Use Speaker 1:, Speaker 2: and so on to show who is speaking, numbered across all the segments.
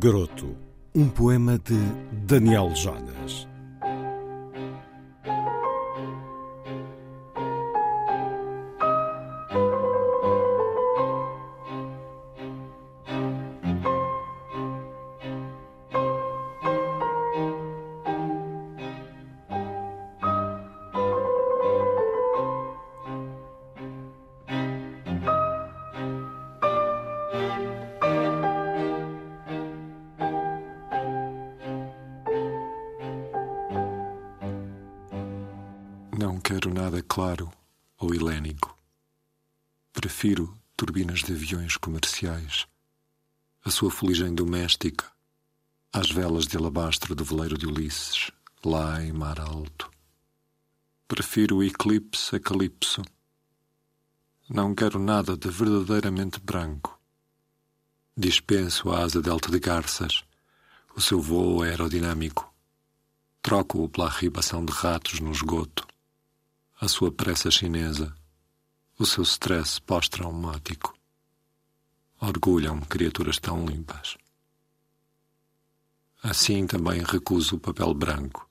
Speaker 1: Garoto, um poema de Daniel Jonas.
Speaker 2: Não quero nada claro ou helénico. Prefiro turbinas de aviões comerciais, a sua fuligem doméstica, às velas de alabastro do veleiro de Ulisses, lá em mar alto. Prefiro o eclipse a calipso. Não quero nada de verdadeiramente branco. Dispenso a asa delta de garças, o seu voo aerodinâmico. Troco-o pela arribação de ratos no esgoto a sua pressa chinesa, o seu stress pós-traumático. Orgulham-me criaturas tão limpas. Assim também recuso o papel branco.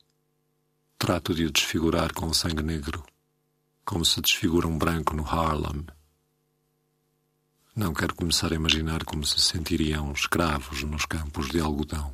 Speaker 2: Trato de o desfigurar com o sangue negro, como se desfigura um branco no Harlem. Não quero começar a imaginar como se sentiriam escravos nos campos de algodão.